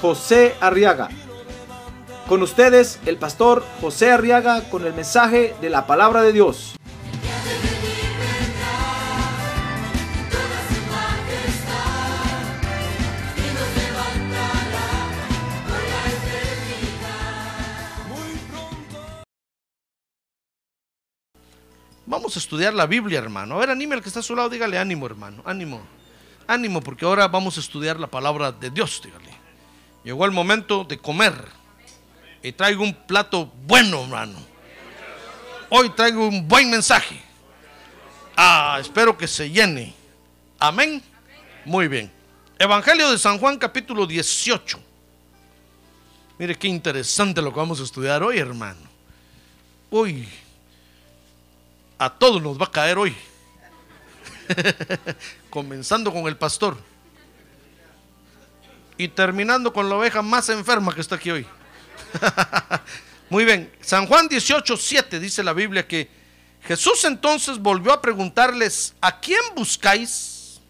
José Arriaga. Con ustedes, el pastor José Arriaga con el mensaje de la palabra de Dios. Vamos a estudiar la Biblia, hermano. A ver, anime al que está a su lado, dígale ánimo, hermano. Ánimo. Ánimo, porque ahora vamos a estudiar la palabra de Dios, dígale. Llegó el momento de comer. Y traigo un plato bueno, hermano. Hoy traigo un buen mensaje. Ah, espero que se llene. Amén. Muy bien. Evangelio de San Juan, capítulo 18. Mire qué interesante lo que vamos a estudiar hoy, hermano. Uy, a todos nos va a caer hoy. Comenzando con el pastor. Y terminando con la oveja más enferma que está aquí hoy. Muy bien. San Juan 18, 7 dice la Biblia que Jesús entonces volvió a preguntarles, ¿a quién buscáis?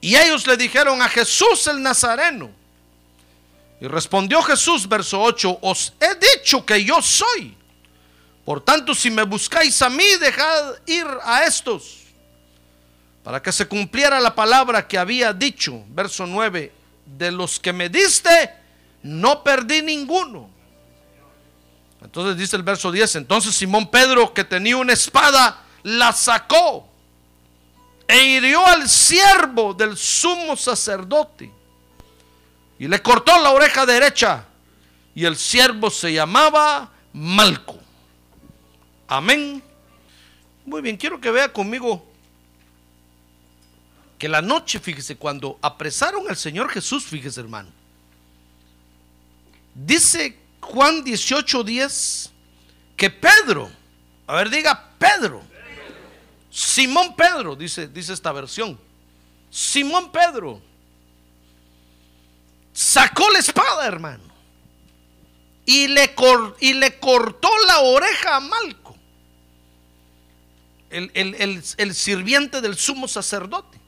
Y ellos le dijeron a Jesús el Nazareno. Y respondió Jesús, verso 8, os he dicho que yo soy. Por tanto, si me buscáis a mí, dejad ir a estos. Para que se cumpliera la palabra que había dicho, verso 9, de los que me diste, no perdí ninguno. Entonces dice el verso 10, entonces Simón Pedro, que tenía una espada, la sacó e hirió al siervo del sumo sacerdote y le cortó la oreja derecha y el siervo se llamaba Malco. Amén. Muy bien, quiero que vea conmigo que la noche, fíjese, cuando apresaron al Señor Jesús, fíjese hermano, dice Juan 18:10 que Pedro, a ver, diga Pedro, Simón Pedro, dice, dice esta versión, Simón Pedro, sacó la espada, hermano, y le, cortó la oreja a Malco, el sirviente del sumo sacerdote.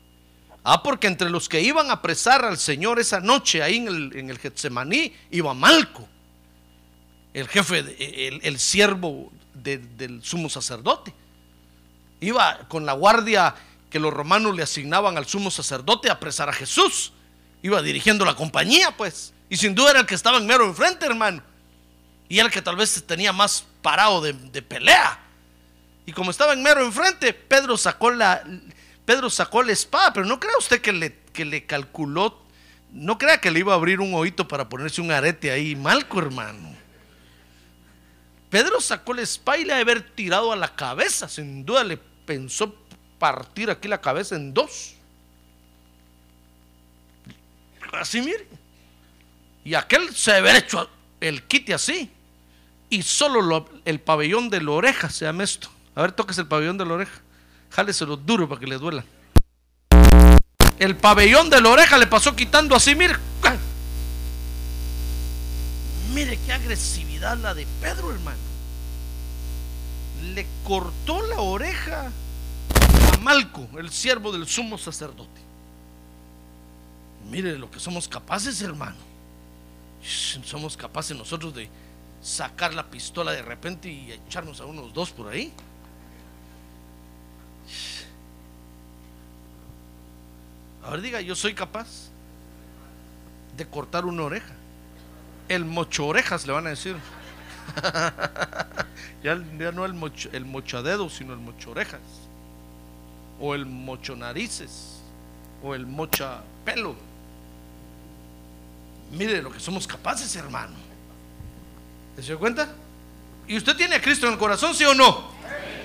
Ah, porque entre los que iban a apresar al Señor esa noche ahí en el, en el Getsemaní iba Malco, el jefe, el, el siervo de, del sumo sacerdote. Iba con la guardia que los romanos le asignaban al sumo sacerdote a apresar a Jesús. Iba dirigiendo la compañía, pues. Y sin duda era el que estaba en mero enfrente, hermano. Y era el que tal vez tenía más parado de, de pelea. Y como estaba en mero enfrente, Pedro sacó la, Pedro sacó la espada, pero no crea usted que le, que le calculó, no crea que le iba a abrir un oído para ponerse un arete ahí, malco hermano. Pedro sacó la espada y le haber tirado a la cabeza, sin duda le pensó partir aquí la cabeza en dos. Así mire. Y aquel se haber hecho el quite así. Y solo lo, el pabellón de la oreja se llama esto. A ver, toques el pabellón de la oreja. Jáleselo duro para que le duela. El pabellón de la oreja le pasó quitando así, mire. Mire qué agresividad la de Pedro, hermano. Le cortó la oreja a Malco, el siervo del sumo sacerdote. Mire lo que somos capaces, hermano. Somos capaces nosotros de sacar la pistola de repente y echarnos a unos dos por ahí. A ver, diga, yo soy capaz de cortar una oreja. El mocho orejas le van a decir. ya, ya, no el, mocho, el mochadedo, sino el mocho orejas. O el mocho narices. O el mocha pelo. Mire lo que somos capaces, hermano. ¿Se dio cuenta? ¿Y usted tiene a Cristo en el corazón, sí o no?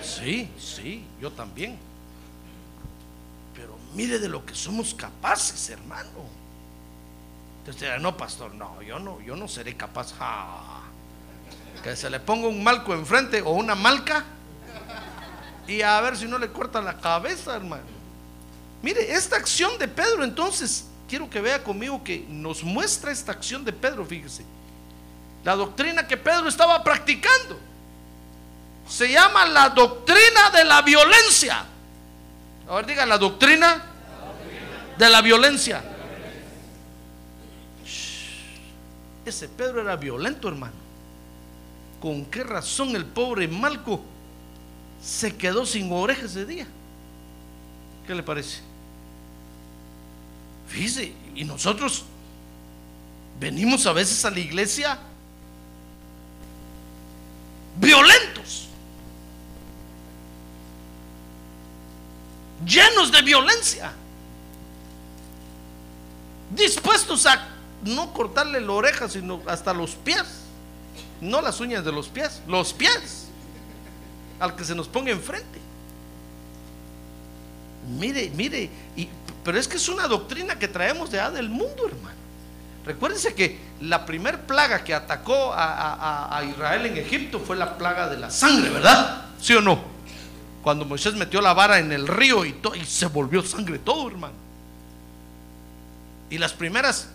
Sí, sí, yo también. Mire de lo que somos capaces, hermano. Entonces no, pastor, no, yo no, yo no seré capaz. Que se le ponga un malco enfrente o una malca y a ver si no le corta la cabeza, hermano. Mire, esta acción de Pedro, entonces, quiero que vea conmigo que nos muestra esta acción de Pedro, fíjese. La doctrina que Pedro estaba practicando se llama la doctrina de la violencia. A ver, diga, la doctrina de la violencia. Ese Pedro era violento, hermano. ¿Con qué razón el pobre Malco se quedó sin orejas ese día? ¿Qué le parece? Fíjese, y nosotros venimos a veces a la iglesia violentos, llenos de violencia, dispuestos a no cortarle la oreja, sino hasta los pies, no las uñas de los pies, los pies, al que se nos ponga enfrente. Mire, mire, pero es que es una doctrina que traemos de del mundo, hermano. Recuérdense que la primer plaga que atacó a, Israel en Egipto fue la plaga de la sangre, ¿verdad? ¿Sí o no? Cuando Moisés metió la vara en el río y, y se volvió sangre todo, hermano. Y las primeras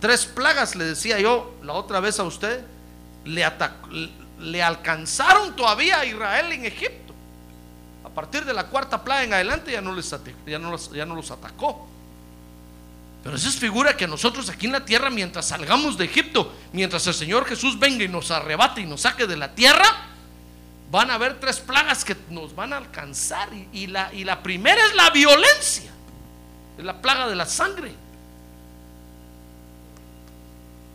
tres plagas, le decía yo la otra vez a usted, le, alcanzaron todavía a Israel en Egipto. A partir de la cuarta plaga en adelante ya no, les ya no, ya no los atacó. Pero esa es figura que nosotros aquí en la tierra, mientras salgamos de Egipto, mientras el Señor Jesús venga y nos arrebate y nos saque de la tierra, van a haber tres plagas que nos van a alcanzar. Y, la, la primera es la violencia, es la plaga de la sangre.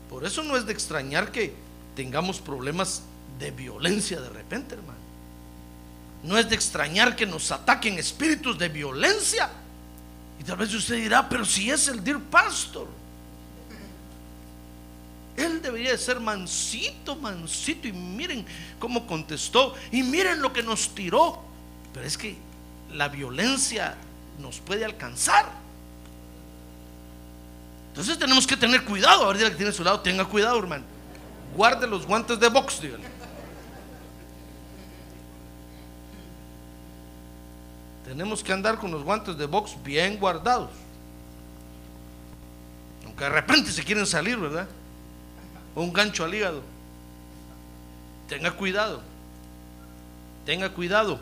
Por eso no es de extrañar que tengamos problemas de violencia de repente, hermano. No es de extrañar que nos ataquen espíritus de violencia y tal vez usted dirá, pero si es el dear pastor, él debería de ser mansito, mansito. Y miren cómo contestó. Y miren lo que nos tiró. Pero es que la violencia nos puede alcanzar. Entonces tenemos que tener cuidado. A ver, que tiene a su lado, tenga cuidado, hermano. Guarde los guantes de box, dígale. tenemos que andar con los guantes de box bien guardados. Aunque de repente se quieren salir, ¿verdad? Un gancho al hígado. Tenga cuidado. Tenga cuidado.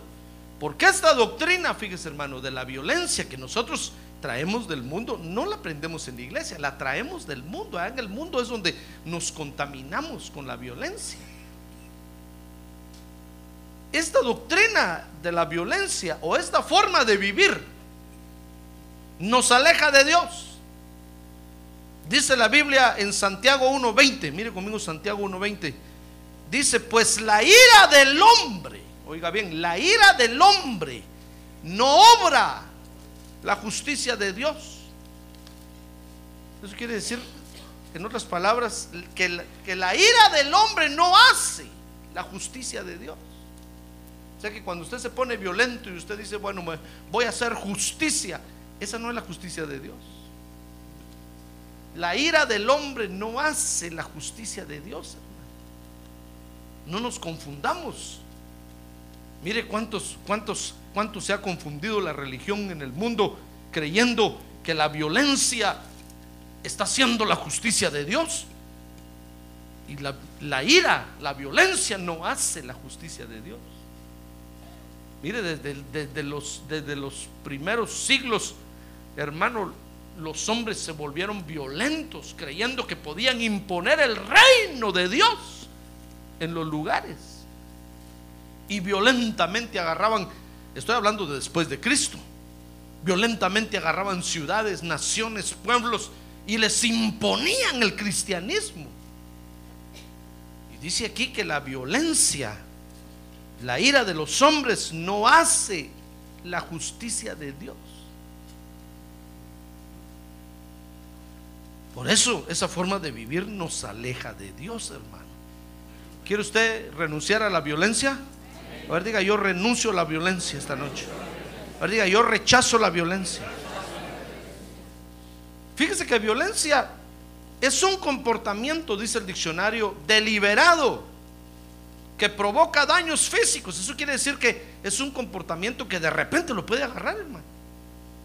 Porque esta doctrina, fíjese hermano, de la violencia que nosotros traemos del mundo, no la aprendemos en la iglesia, la traemos del mundo. En el mundo es donde nos contaminamos con la violencia esta doctrina de la violencia o esta forma de vivir nos aleja de Dios. Dice la Biblia en Santiago 1.20, mire conmigo Santiago 1.20, dice, pues la ira del hombre, oiga bien, la ira del hombre no obra la justicia de Dios. Eso quiere decir, en otras palabras, que que la ira del hombre no hace la justicia de Dios. O sea que cuando usted se pone violento y usted dice, bueno, voy a hacer justicia, esa no es la justicia de Dios. La ira del hombre no hace la justicia de Dios. No nos confundamos. Mire cuántos, cuántos, cuántos se ha confundido la religión en el mundo creyendo que la violencia está haciendo la justicia de Dios. Y la, la ira, la violencia no hace la justicia de Dios. Mire, desde, los, desde los primeros siglos, hermano, los hombres se volvieron violentos creyendo que podían imponer el reino de Dios en los lugares. Y violentamente agarraban, estoy hablando de después de Cristo, violentamente agarraban ciudades, naciones, pueblos y les imponían el cristianismo. Y dice aquí que la violencia la ira de los hombres no hace la justicia de Dios. Por eso esa forma de vivir nos aleja de Dios, hermano. ¿Quiere usted renunciar a la violencia? A ver, diga, yo renuncio a la violencia esta noche. A ver, diga, yo rechazo la violencia. Fíjese que violencia Es un comportamiento, dice el diccionario, deliberado que provoca daños físicos. Eso quiere decir que es un comportamiento que de repente lo puede agarrar, hermano.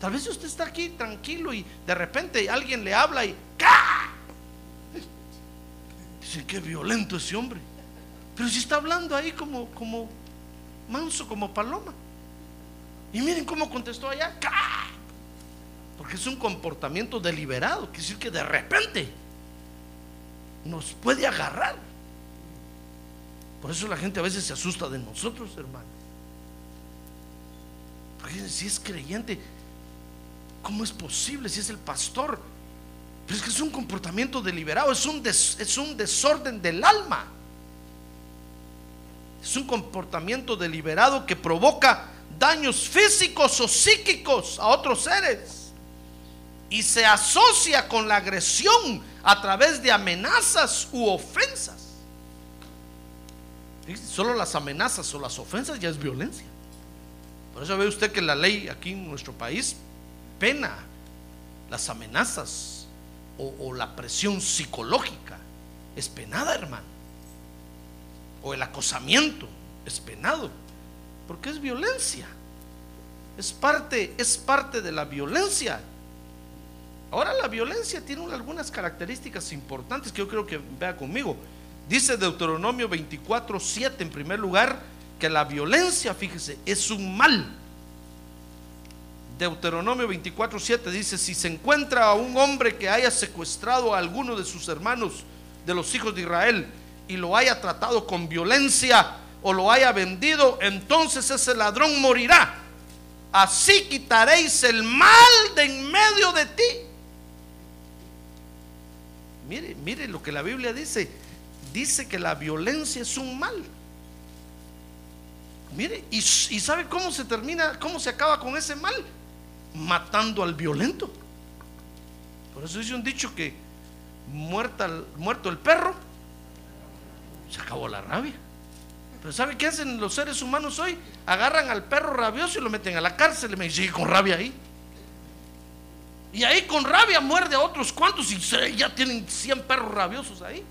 Tal vez usted está aquí tranquilo y de repente alguien le habla y ¡ca! Dicen qué violento ese hombre. Pero si está hablando ahí como, como manso, como paloma. Y miren cómo contestó allá. ¡ca! Porque es un comportamiento deliberado. Quiere decir que de repente nos puede agarrar. Por eso la gente a veces se asusta de nosotros, hermano. Porque si es creyente, ¿cómo es posible si es el pastor? Pero es que es un comportamiento deliberado, es un, es un desorden del alma. Es un comportamiento deliberado que provoca daños físicos o psíquicos a otros seres. Y se asocia con la agresión a través de amenazas u ofensas. Solo las amenazas o las ofensas ya es violencia. Por eso ve usted que la ley aquí en nuestro país pena las amenazas o, la presión psicológica. Es penada, hermano. O el acosamiento es penado. Porque es violencia. Es parte, es parte de la violencia. Ahora la violencia tiene algunas características importantes que yo creo que vea conmigo. Dice Deuteronomio 24, 7 en primer lugar que la violencia, fíjese, es un mal. Deuteronomio 24, 7 dice, si se encuentra a un hombre que haya secuestrado a alguno de sus hermanos de los hijos de Israel y lo haya tratado con violencia o lo haya vendido, entonces ese ladrón morirá. Así quitaréis el mal de en medio de ti. Mire, mire lo que la Biblia dice. Dice que la violencia es un mal. Mire, y, y ¿sabe cómo se termina, cómo se acaba con ese mal? Matando al violento. Por eso dice un dicho que muerta, muerto el perro, se acabó la rabia. Pero ¿sabe qué hacen los seres humanos hoy? Agarran al perro rabioso y lo meten a la cárcel y me sigue con rabia ahí. Y ahí con rabia muerde a otros cuantos y ya tienen 100 perros rabiosos ahí.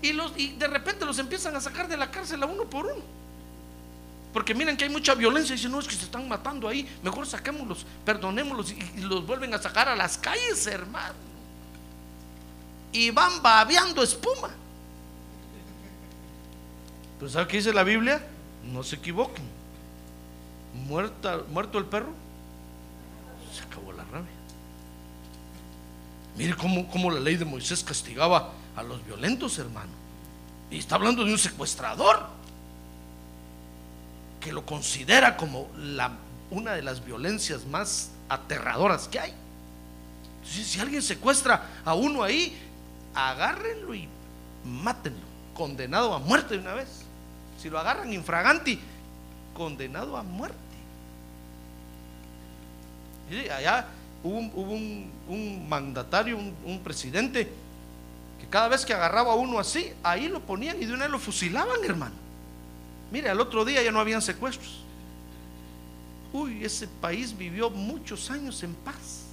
Y, los, y de repente los empiezan a sacar de la cárcel a uno por uno. Porque miren que hay mucha violencia dicen, no, es que se están matando ahí, mejor saquémoslos, perdonémoslos y, y los vuelven a sacar a las calles, hermano. Y van babeando espuma. Pero ¿sabe qué dice la Biblia? No se equivoquen. Muerta, muerto el perro, se acabó la rabia. Mire cómo, cómo la ley de Moisés castigaba a los violentos, hermano. Y está hablando de un secuestrador que lo considera como una de las violencias más aterradoras que hay. Si alguien secuestra a uno ahí, agárrenlo y mátenlo, condenado a muerte de una vez. Si lo agarran infraganti, condenado a muerte. Allá hubo un mandatario, un, un presidente, que cada vez que agarraba a uno así, ahí lo ponían y de una vez lo fusilaban, hermano. Mire, al otro día ya no habían secuestros. Uy, ese país vivió muchos años en paz.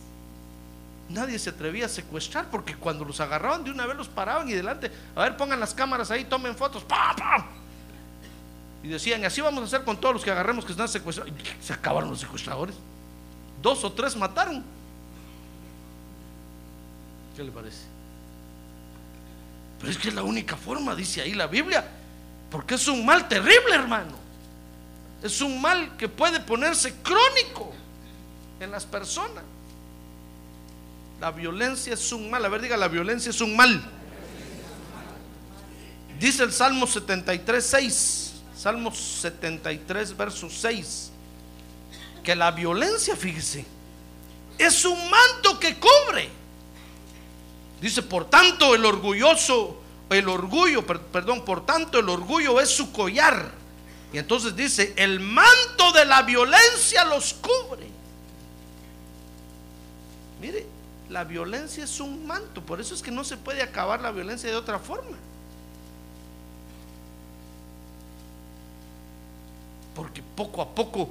Nadie se atrevía a secuestrar porque cuando los agarraban de una vez los paraban y delante, a ver, pongan las cámaras ahí, tomen fotos, ¡pam, pam! Y decían, así vamos a hacer con todos los que agarremos que están secuestrados. Se acabaron los secuestradores. Dos o tres mataron. ¿Qué le parece? Pero es que es la única forma, dice ahí la Biblia. Porque es un mal terrible, hermano. Es un mal que puede ponerse crónico en las personas. La violencia es un mal. A ver, diga, la violencia es un mal. Dice el Salmo 73, 6. Salmo 73, verso 6. Que la violencia, fíjese, es un manto que cubre. Dice, por tanto, el orgulloso, el orgullo, per- perdón, por tanto, el orgullo es su collar. Y entonces dice, el manto de la violencia los cubre. Mire, la violencia es un manto, por eso es que no se puede acabar la violencia de otra forma. Porque poco a poco,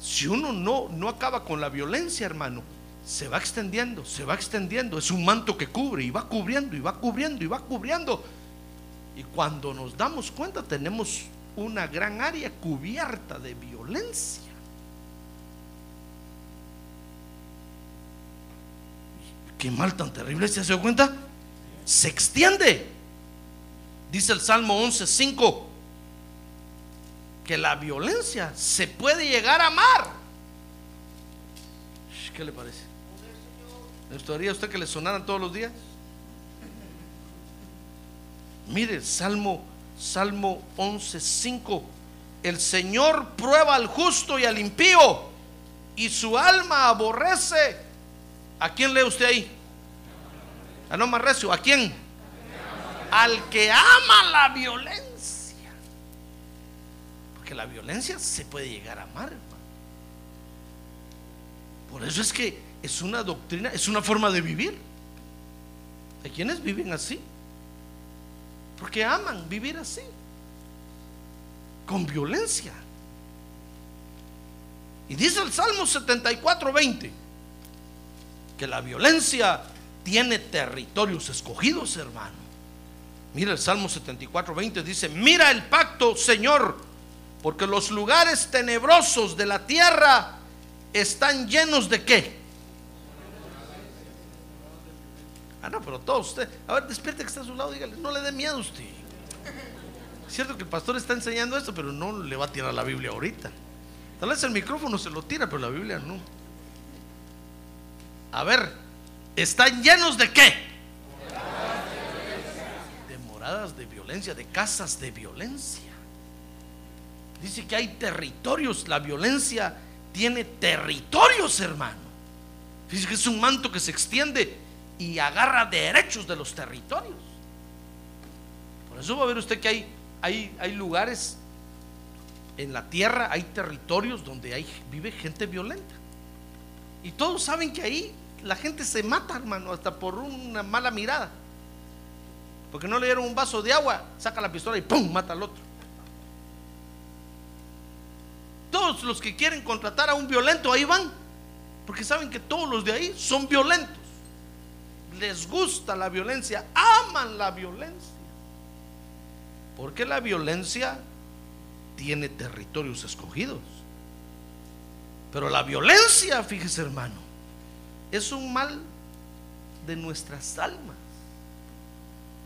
si uno no, no acaba con la violencia, hermano, se va extendiendo, se va extendiendo. Es un manto que cubre y va cubriendo y va cubriendo y va cubriendo. Y cuando nos damos cuenta tenemos una gran área cubierta de violencia. Qué mal tan terrible, ¿se dio cuenta? Se extiende. Dice el Salmo 11:5 que la violencia se puede llegar a amar. ¿Qué le parece? ¿Le gustaría a usted que le sonaran todos los días? Mire, Salmo Salmo 11:5. El Señor prueba al justo y al impío y su alma aborrece. ¿A quién lee usted ahí? A no más recio, ¿a quién? Al que ama la violencia. Porque la violencia se puede llegar a amar. Por eso es que es una doctrina, es una forma de vivir. Hay quienes viven así. Porque aman vivir así. Con violencia. Y dice el Salmo 74, 20, que la violencia tiene territorios escogidos, hermano. Mira el Salmo 74, 20, dice, mira el pacto, Señor, porque los lugares tenebrosos de la tierra están llenos de qué? Ah, no, pero todo usted. A ver, despierte que está a su lado, dígale, no le dé miedo a usted. Es cierto que el pastor está enseñando esto, pero no le va a tirar la Biblia ahorita. Tal vez el micrófono se lo tira, pero la Biblia no. A ver, ¿están llenos de qué? De moradas de violencia, de casas de violencia. Dice que hay territorios, la violencia tiene territorios, hermano. Dice que es un manto que se extiende y agarra derechos de los territorios. Por eso va a ver usted que hay, hay, hay lugares en la tierra, hay territorios donde hay, vive gente violenta. Y todos saben que ahí la gente se mata, hermano, hasta por una mala mirada. Porque no le dieron un vaso de agua, saca la pistola y ¡pum! mata al otro. Todos los que quieren contratar a un violento ahí van, porque saben que todos los de ahí son violentos les gusta la violencia, aman la violencia. Porque la violencia tiene territorios escogidos. Pero la violencia, fíjese hermano, es un mal de nuestras almas.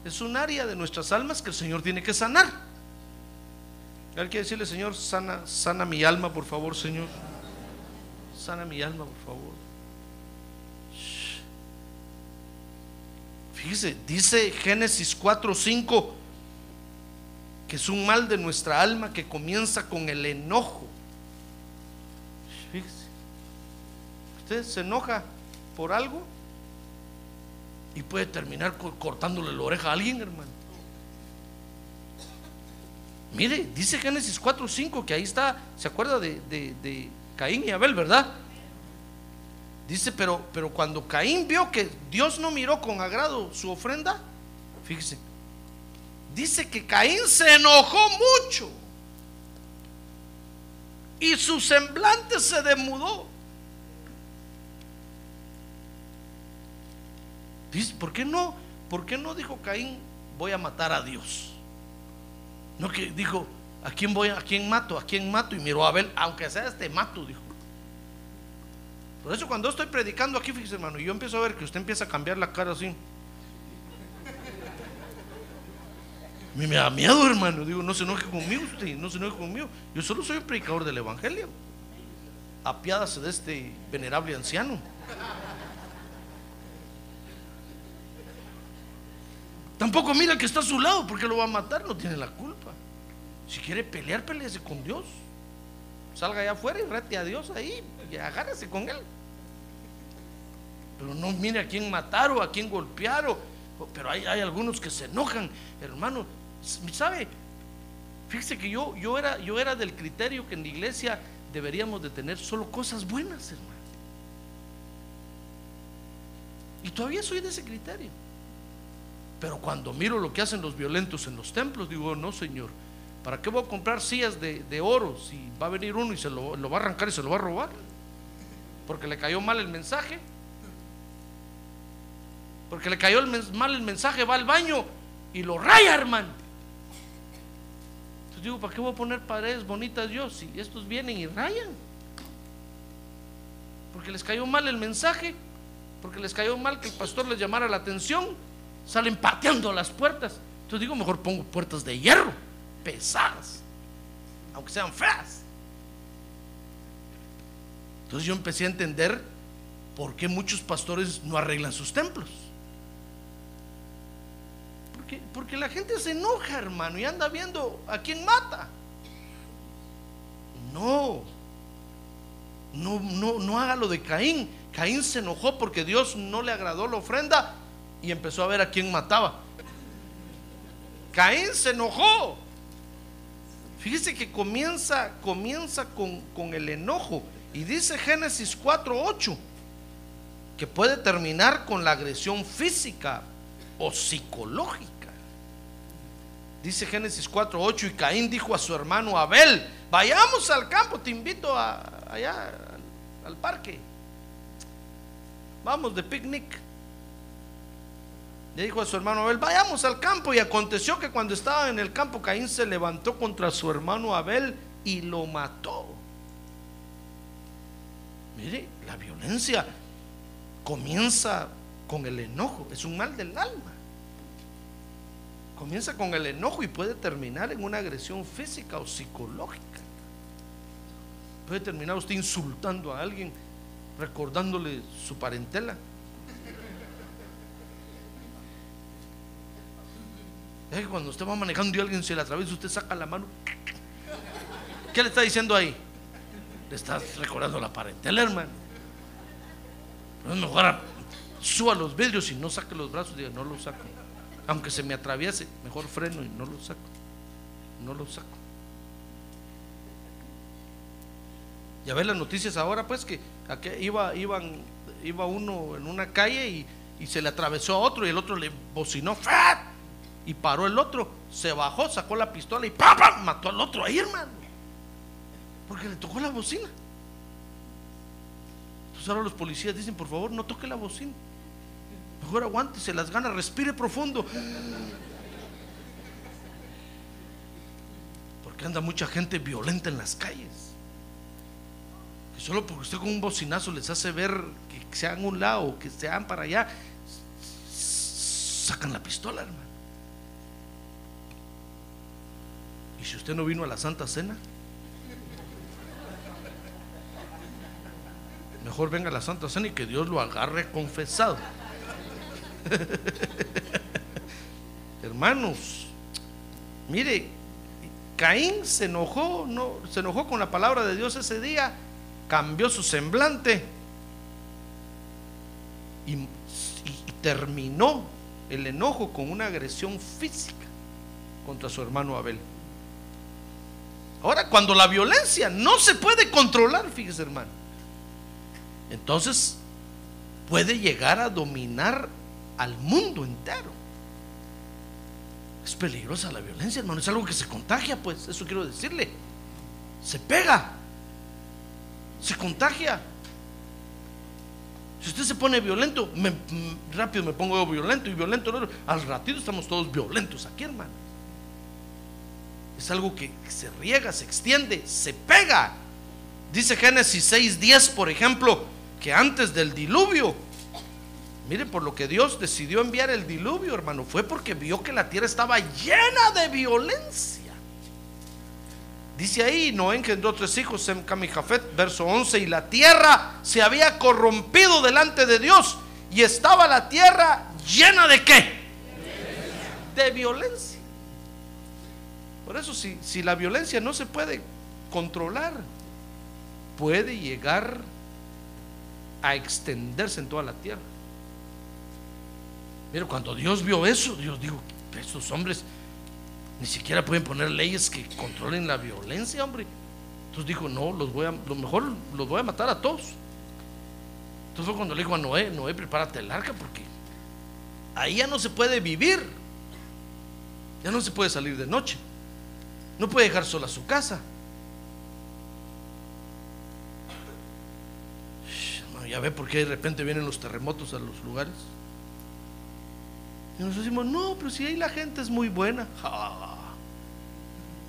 Es un área de nuestras almas que el Señor tiene que sanar. Hay que decirle, Señor, sana, sana mi alma, por favor, Señor. Sana mi alma, por favor. Fíjese, dice Génesis 4:5 que es un mal de nuestra alma que comienza con el enojo. Fíjese, usted se enoja por algo y puede terminar cortándole la oreja a alguien, hermano. Mire, dice Génesis 4:5 que ahí está, se acuerda de, de Caín y Abel, ¿verdad? Dice, pero, pero cuando Caín vio que Dios no miró con agrado su ofrenda, fíjese, dice que Caín se enojó mucho y su semblante se demudó. Dice, ¿por qué no? ¿Por qué no dijo Caín, voy a matar a Dios? No que dijo, ¿a quién voy, a quién mato? ¿A quién mato? Y miró a Abel, aunque sea este mato, dijo. Por eso cuando estoy predicando aquí, fíjese hermano, y yo empiezo a ver que usted empieza a cambiar la cara así. Me, me da miedo, hermano. Digo, no se enoje conmigo usted, no se enoje conmigo. Yo solo soy un predicador del Evangelio. Apiádase de este venerable anciano. Tampoco mira que está a su lado porque lo va a matar, no tiene la culpa. Si quiere pelear, pelease con Dios. Salga allá afuera y rete a Dios ahí y agárrese con él. Pero no mire a quién matar o a quién golpear. pero hay, algunos que se enojan, hermano. ¿Sabe? Fíjese que yo, yo, era, yo era del criterio que en la iglesia deberíamos de tener solo cosas buenas, hermano. Y todavía soy de ese criterio. Pero cuando miro lo que hacen los violentos en los templos, digo, no, Señor, ¿para qué voy a comprar sillas de, oro si va a venir uno y se lo, lo va a arrancar y se lo va a robar? Porque le cayó mal el mensaje Porque le cayó mal el mensaje, va al baño y lo raya, hermano. Entonces digo, ¿para qué voy a poner paredes bonitas yo si estos vienen y rayan? Porque les cayó mal el mensaje, porque les cayó mal que el pastor les llamara la atención, salen pateando las puertas. Entonces digo, mejor pongo puertas de hierro, pesadas, aunque sean feas. Entonces yo empecé a entender por qué muchos pastores no arreglan sus templos. Porque, la gente se enoja, hermano, y anda viendo a quién mata. No, no, no, no haga lo de Caín. Caín se enojó porque Dios no le agradó la ofrenda y empezó a ver a quién mataba. Caín se enojó. Fíjese que comienza, comienza con, con el enojo. Y dice Génesis 4:8 que puede terminar con la agresión física o psicológica. Dice Génesis 4:8 y Caín dijo a su hermano Abel, vayamos al campo, te invito a, allá al, al parque. Vamos de picnic. Le dijo a su hermano Abel, vayamos al campo. Y aconteció que cuando estaba en el campo, Caín se levantó contra su hermano Abel y lo mató. Mire, la violencia comienza con el enojo, es un mal del alma. Comienza con el enojo y puede terminar en una agresión física o psicológica. Puede terminar usted insultando a alguien, recordándole su parentela. Es que cuando usted va manejando y alguien se le atraviesa, usted saca la mano. ¿Qué le está diciendo ahí? Le estás recordando la parentela, hermano. No es mejor suba los vidrios y no saque los brazos. Diga, no los saco. Aunque se me atraviese, mejor freno y no lo saco. No lo saco. Ya ves las noticias ahora, pues que iba, iban, iba uno en una calle y, y se le atravesó a otro y el otro le bocinó ¡fat! y paró el otro, se bajó, sacó la pistola y ¡pam, pam! mató al otro ahí, hermano. Porque le tocó la bocina. Entonces ahora los policías dicen, por favor, no toque la bocina. Mejor aguántese las ganas, respire profundo. Porque anda mucha gente violenta en las calles. Que solo porque usted con un bocinazo les hace ver que se hagan a un lado que se hagan para allá, sacan la pistola, hermano. ¿Y si usted no vino a la Santa Cena? Mejor venga a la Santa Cena y que Dios lo agarre confesado. Hermanos, mire, Caín se enojó, no, se enojó con la palabra de Dios ese día, cambió su semblante y, terminó el enojo con una agresión física contra su hermano Abel. Ahora, cuando la violencia no se puede controlar, fíjese hermano, entonces puede llegar a dominar al mundo entero. Es peligrosa la violencia, hermano, es algo que se contagia, pues, eso quiero decirle. Se pega, se contagia. Si usted se pone violento, rápido me pongo violento y violento. Al ratito estamos todos violentos aquí, hermano. Es algo que se riega, se extiende, se pega. Dice Génesis 6:10, por ejemplo, que antes del diluvio, mire, por lo que Dios decidió enviar el diluvio, hermano, fue porque vio que la tierra estaba llena de violencia. Dice ahí, Noé engendró tres hijos, Sem, Cam y Jafet, verso 11, y la tierra se había corrompido delante de Dios, y estaba la tierra llena de qué? De violencia. Por eso, si, si la violencia no se puede controlar, puede llegar a extenderse en toda la tierra. Mira, cuando Dios vio eso, Dios dijo, estos hombres ni siquiera pueden poner leyes que controlen la violencia, hombre. Entonces dijo, no, los voy a, lo mejor los voy a matar a todos. Entonces fue cuando le dijo a Noé, Noé, prepárate el arca porque ahí ya no se puede vivir. Ya no se puede salir de noche. No puede dejar sola su casa. Ya ve por qué de repente vienen los terremotos a los lugares. Y nosotros decimos, no, pero si ahí la gente es muy buena.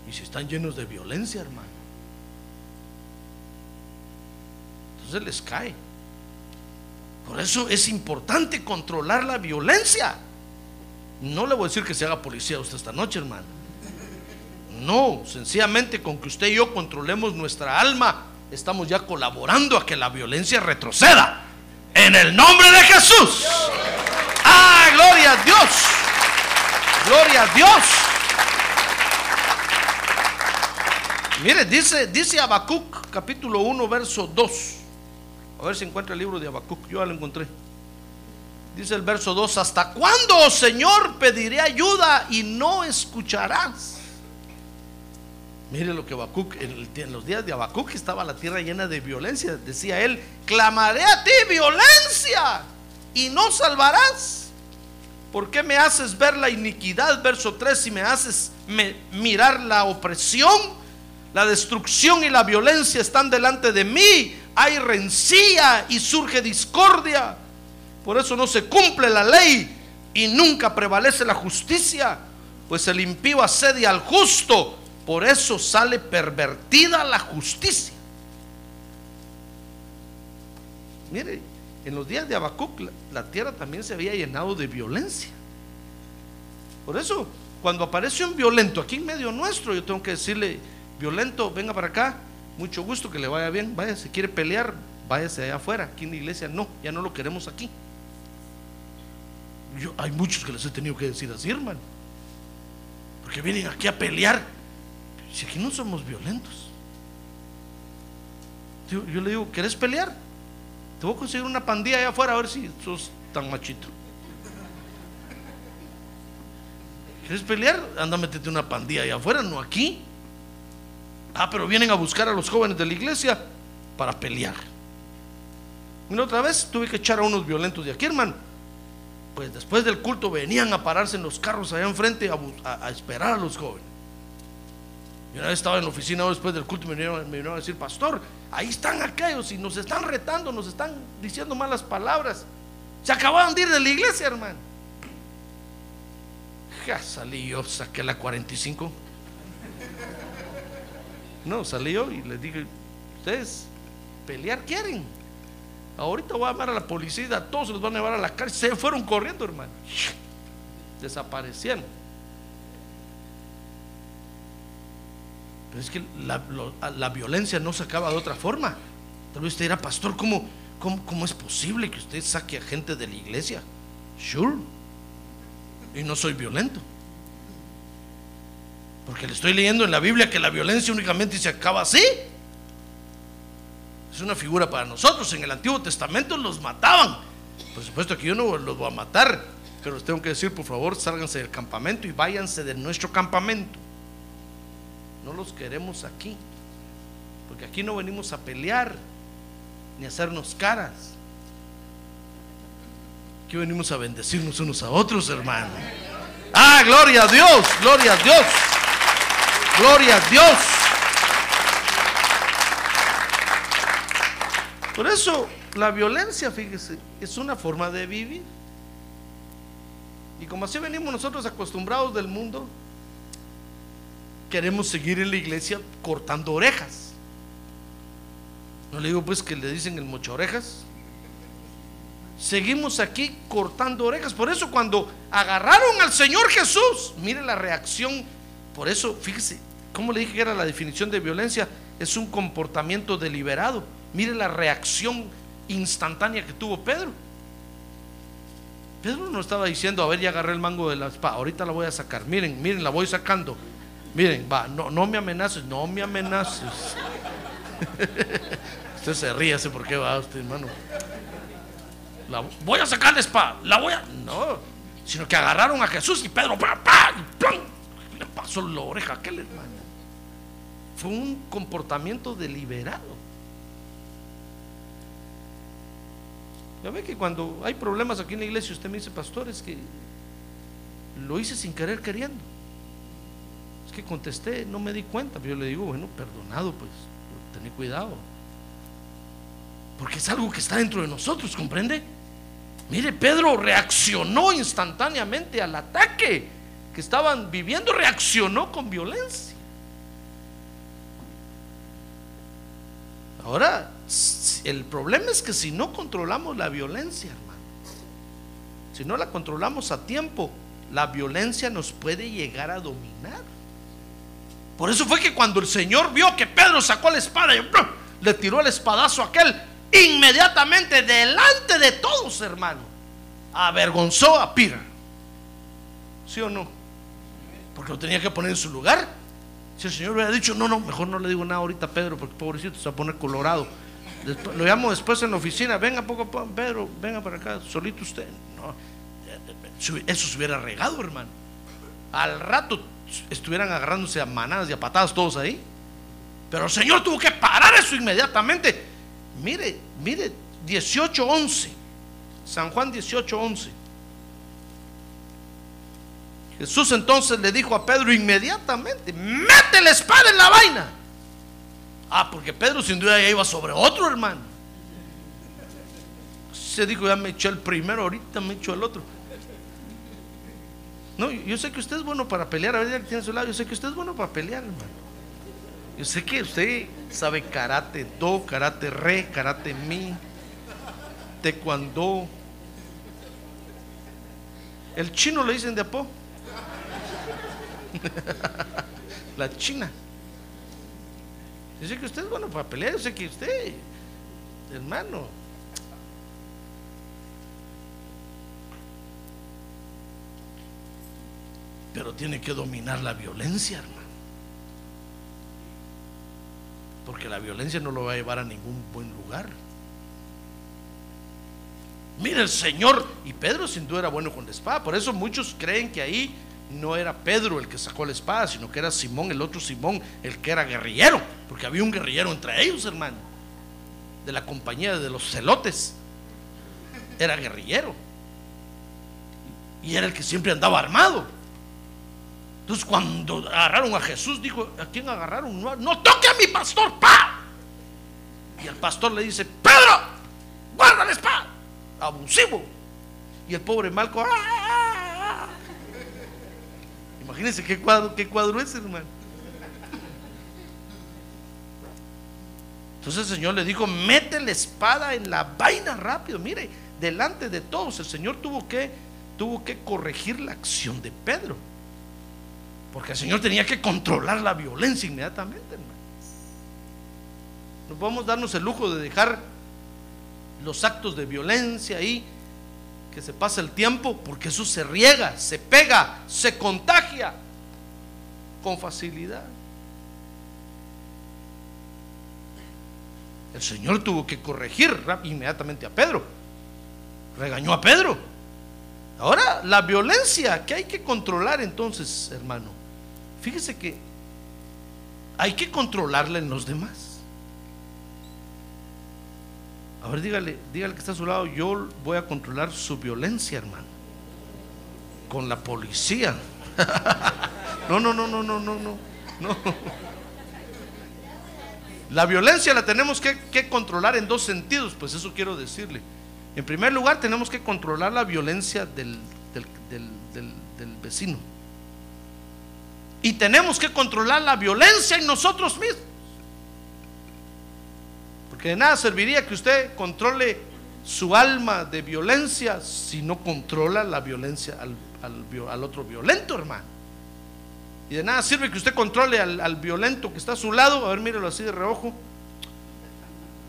Y si están llenos de violencia, hermano. Entonces les cae. Por eso es importante controlar la violencia. No le voy a decir que se haga policía usted esta noche, hermano. No, sencillamente con que usted y yo controlemos nuestra alma, estamos ya colaborando a que la violencia retroceda. En el nombre de Jesús. Ah, gloria a Dios. Gloria a Dios. Mire, dice, dice Habacuc, capítulo 1, verso 2. A ver si encuentra el libro de Habacuc. Yo ya lo encontré. Dice el verso 2: ¿Hasta cuándo, oh Señor, pediré ayuda y no escucharás? Mire lo que Habacuc, en, los días de Habacuc estaba la tierra llena de violencia. Decía él: Clamaré a ti violencia y no salvarás. ¿Por qué me haces ver la iniquidad? Verso 3, y me haces mirar la opresión, la destrucción y la violencia están delante de mí. Hay rencilla y surge discordia. Por eso no se cumple la ley y nunca prevalece la justicia, pues el impío asedia al justo. Por eso sale pervertida la justicia. Mire, en los días de Habacuc la, tierra también se había llenado de violencia. Por eso, cuando aparece un violento aquí en medio nuestro, yo tengo que decirle, violento, venga para acá, mucho gusto, que le vaya bien, vaya, si quiere pelear, váyase allá afuera, aquí en la iglesia no, ya no lo queremos aquí. Yo, hay muchos que les he tenido que decir así, hermano, porque vienen aquí a pelear, si aquí no somos violentos. Yo, le digo, ¿querés pelear? Te voy a conseguir una pandilla allá afuera a ver si sos tan machito. ¿Quieres pelear? Anda, métete una pandilla allá afuera, no aquí. Ah, pero vienen a buscar a los jóvenes de la iglesia para pelear. Una otra vez tuve que echar a unos violentos de aquí, hermano. Pues después del culto venían a pararse en los carros allá enfrente a esperar a los jóvenes. Estaba en la oficina después del culto y me vinieron, a decir, pastor, ahí están aquellos y nos están retando, nos están diciendo malas palabras. Se acababan de ir de la iglesia, hermano. Ja, salí yo, saqué la 45. No, salí yo y les dije, ustedes pelear quieren. Ahorita voy a llamar a la policía, a todos los van a llevar a la cárcel. Se fueron corriendo, hermano. Desaparecieron. Pero es que la, la violencia no se acaba de otra forma. Tal vez usted dirá, pastor, ¿cómo, cómo, cómo es posible que usted saque a gente de la iglesia? Sure. Y no soy violento. Porque le estoy leyendo en la Biblia que la violencia únicamente se acaba así. Es una figura para nosotros. En el Antiguo Testamento los mataban. Por supuesto que yo no los voy a matar. Pero les tengo que decir, por favor, sálganse del campamento y váyanse de nuestro campamento. No los queremos aquí. Porque aquí no venimos a pelear ni a hacernos caras. Aquí venimos a bendecirnos unos a otros, hermano. Ah, gloria a Dios, gloria a Dios. Gloria a Dios. Por eso la violencia, fíjese, es una forma de vivir. Y como así venimos nosotros acostumbrados del mundo, queremos seguir en la iglesia cortando orejas. No le digo pues que le dicen el mocho orejas. Seguimos aquí cortando orejas. Por eso cuando agarraron al Señor Jesús, mire la reacción. Por eso, fíjese, ¿cómo le dije que era la definición de violencia? Es un comportamiento deliberado. Mire la reacción instantánea que tuvo Pedro. Pedro no estaba diciendo, a ver, ya agarré el mango de la espada, ahorita la voy a sacar. Miren, miren, la voy sacando. Miren, va, no, no me amenaces, no me amenaces. usted se ríe, sé por qué va usted, hermano. Voy a sacar la espada, la voy a. No, sino que agarraron a Jesús y Pedro, pa, pa, y ¡plum! le pasó la oreja a aquel hermano. Fue un comportamiento deliberado. Ya ve que cuando hay problemas aquí en la iglesia, usted me dice, pastor, es que lo hice sin querer queriendo. Contesté, no me di cuenta, pero yo le digo, bueno, perdonado, pues, tené cuidado. Porque es algo que está dentro de nosotros, ¿comprende? Mire, Pedro reaccionó instantáneamente al ataque que estaban viviendo, reaccionó con violencia. Ahora, el problema es que si no controlamos la violencia, hermano, si no la controlamos a tiempo, la violencia nos puede llegar a dominar. Por eso fue que cuando el Señor vio que Pedro sacó la espada y le tiró el espadazo a aquel, inmediatamente delante de todos, hermano, avergonzó a Peter. ¿Sí o no? Porque lo tenía que poner en su lugar. Si el Señor hubiera dicho, no, no, mejor no le digo nada ahorita a Pedro, porque pobrecito se va a poner colorado. lo llamo después en la oficina, venga poco poco, Pedro, venga para acá, solito usted. No, eso se hubiera regado, hermano. Al rato estuvieran agarrándose a manadas y a patadas todos ahí. Pero el Señor tuvo que parar eso inmediatamente. Mire, mire, 18:11. San Juan 18:11. Jesús entonces le dijo a Pedro inmediatamente, mete la espada en la vaina. Ah, porque Pedro sin duda ya iba sobre otro hermano. Se dijo, ya me echó el primero, ahorita me echó el otro. No, yo sé que usted es bueno para pelear, a ver, ya que tiene su lado, yo sé que usted es bueno para pelear, hermano. Yo sé que usted sabe karate do, karate re, karate mi, taekwondo. El chino le dicen de apo. La china. Yo sé que usted es bueno para pelear, yo sé que usted, hermano. Pero tiene que dominar la violencia, hermano. Porque la violencia no lo va a llevar a ningún buen lugar. Mira el Señor, y Pedro sin duda era bueno con la espada, por eso muchos creen que ahí no era Pedro el que sacó la espada, sino que era Simón, el otro Simón, el que era guerrillero, porque había un guerrillero entre ellos, hermano, de la compañía de los celotes. Era guerrillero. Y era el que siempre andaba armado. Entonces cuando agarraron a Jesús, dijo, ¿a quién agarraron? No, toque a mi pastor, pa. Y el pastor le dice, Pedro, guarda la espada. Abusivo. Y el pobre Malco, ¡ah! ah, ah". imagínense qué cuadro, qué cuadro es, hermano. Entonces el Señor le dijo, mete la espada en la vaina rápido. Mire, delante de todos, el Señor tuvo que, tuvo que corregir la acción de Pedro. Porque el Señor tenía que controlar la violencia inmediatamente, hermano. No podemos darnos el lujo de dejar los actos de violencia ahí, que se pasa el tiempo, porque eso se riega, se pega, se contagia con facilidad. El Señor tuvo que corregir inmediatamente a Pedro. Regañó a Pedro. Ahora, la violencia que hay que controlar entonces, hermano, Fíjese que hay que controlarla en los demás. A ver, dígale, dígale que está a su lado, yo voy a controlar su violencia, hermano. Con la policía. No, no, no, no, no, no, no. La violencia la tenemos que, controlar en dos sentidos, pues eso quiero decirle. En primer lugar, tenemos que controlar la violencia del, del vecino. Y tenemos que controlar la violencia en nosotros mismos. Porque de nada serviría que usted controle su alma de violencia si no controla la violencia al, otro violento, hermano. Y de nada sirve que usted controle al, al, violento que está a su lado, a ver, mírelo así de reojo,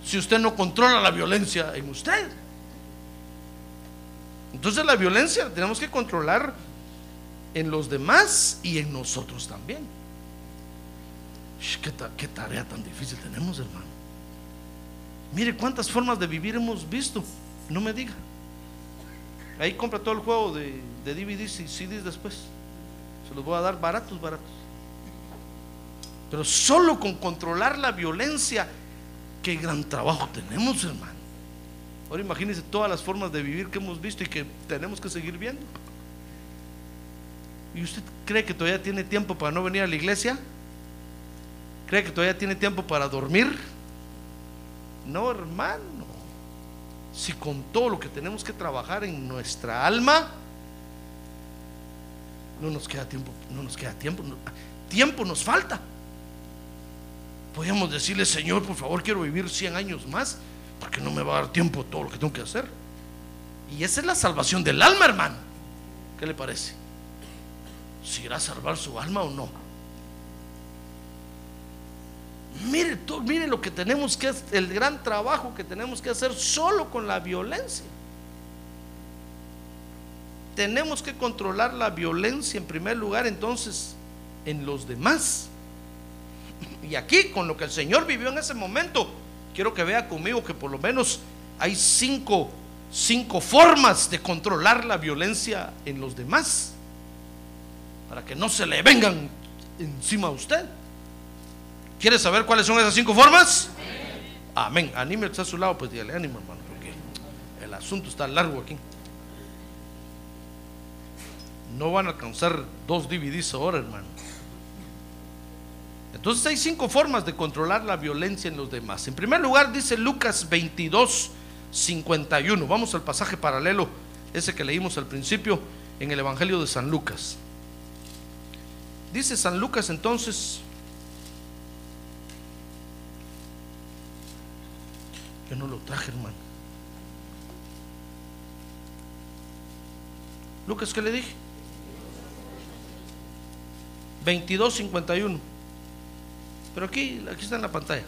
si usted no controla la violencia en usted. Entonces la violencia tenemos que controlar en los demás y en nosotros también. ¿Qué, tarea tan difícil tenemos, hermano? Mire cuántas formas de vivir hemos visto. No me diga. Ahí compra todo el juego de, de DVDs y CDs después. Se los voy a dar baratos, baratos. Pero solo con controlar la violencia, qué gran trabajo tenemos, hermano. Ahora imagínense todas las formas de vivir que hemos visto y que tenemos que seguir viendo. ¿Y usted cree que todavía tiene tiempo para no venir a la iglesia? ¿Cree que todavía tiene tiempo para dormir? No, hermano. si con todo lo que tenemos que trabajar en nuestra alma, no nos queda tiempo, no nos queda tiempo, tiempo nos falta. Podríamos decirle, Señor, por favor, quiero vivir 100 años más, porque no me va a dar tiempo todo lo que tengo que hacer. Y esa es la salvación del alma, hermano. ¿Qué le parece? Si irá a salvar su alma o no. Mire, mire lo que tenemos que hacer, el gran trabajo que tenemos que hacer solo con la violencia. Tenemos que controlar la violencia en primer lugar, entonces, en los demás. Y aquí, con lo que el Señor vivió en ese momento, quiero que vea conmigo que por lo menos hay cinco, cinco formas de controlar la violencia en los demás. Para que no se le vengan encima a usted. ¿Quiere saber cuáles son esas cinco formas? Amén. Anime está a su lado, pues dígale ánimo, hermano, porque el asunto está largo aquí. No van a alcanzar dos DVDs ahora, hermano. Entonces hay cinco formas de controlar la violencia en los demás. En primer lugar dice Lucas 22, 51. Vamos al pasaje paralelo, ese que leímos al principio en el Evangelio de San Lucas. Dice San Lucas entonces, yo no lo traje hermano. Lucas, ¿qué le dije? 22.51. Pero aquí, aquí está en la pantalla.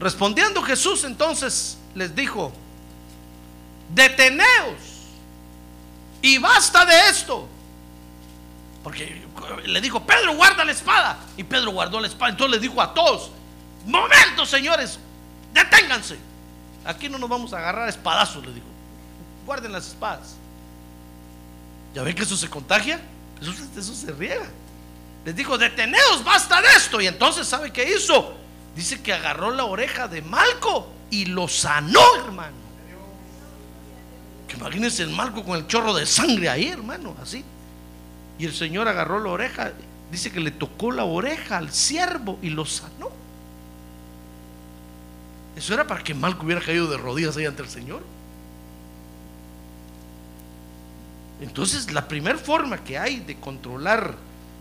Respondiendo Jesús entonces les dijo, deteneos y basta de esto. Porque le dijo, Pedro, guarda la espada. Y Pedro guardó la espada. Entonces le dijo a todos, momento señores, deténganse. Aquí no nos vamos a agarrar espadazos, le dijo. Guarden las espadas. ¿Ya ven que eso se contagia? Eso, eso se riega. Les dijo, deteneos, basta de esto. Y entonces, ¿sabe qué hizo? Dice que agarró la oreja de Malco y lo sanó, hermano. Que imagínense el Malco con el chorro de sangre ahí, hermano, así. Y el Señor agarró la oreja, dice que le tocó la oreja al siervo y lo sanó. Eso era para que Malco hubiera caído de rodillas ahí ante el Señor. Entonces, la primera forma que hay de controlar